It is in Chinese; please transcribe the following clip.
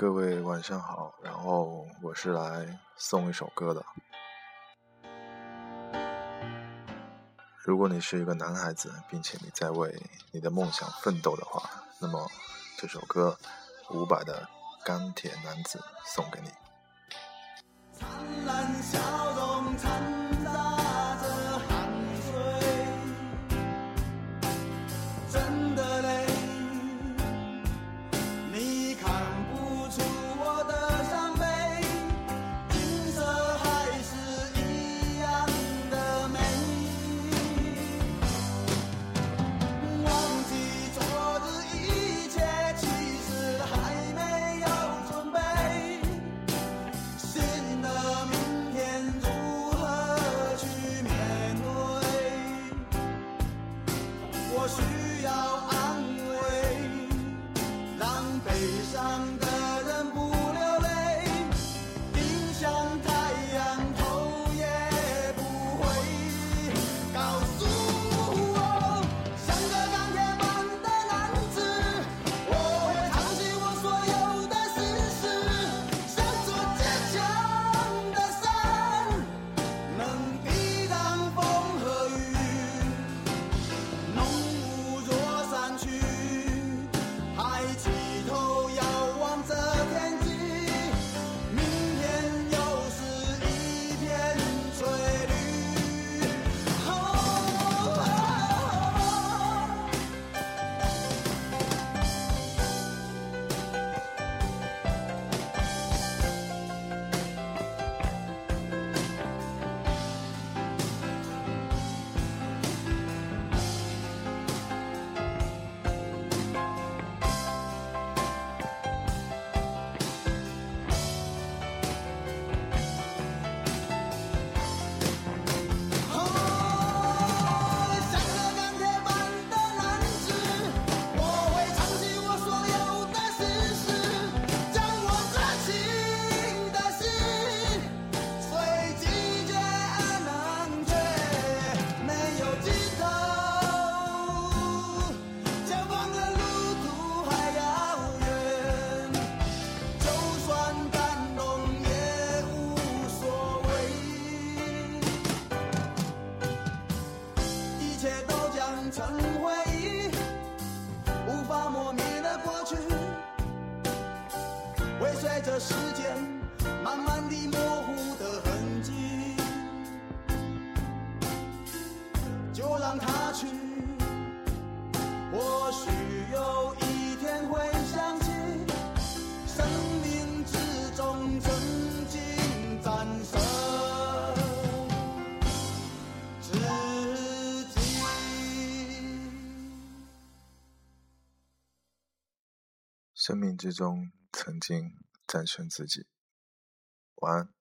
各位晚上好，然后我是来送一首歌的。如果你是一个男孩子，并且你在为你的梦想奋斗的话，那么这首歌伍佰的《钢铁男子》送给你。灿烂笑容掺时间慢慢地模糊的痕迹。就让它去，或许有一天会想起，生命之中曾经战胜。自己。生命之中曾经战胜自己。晚安。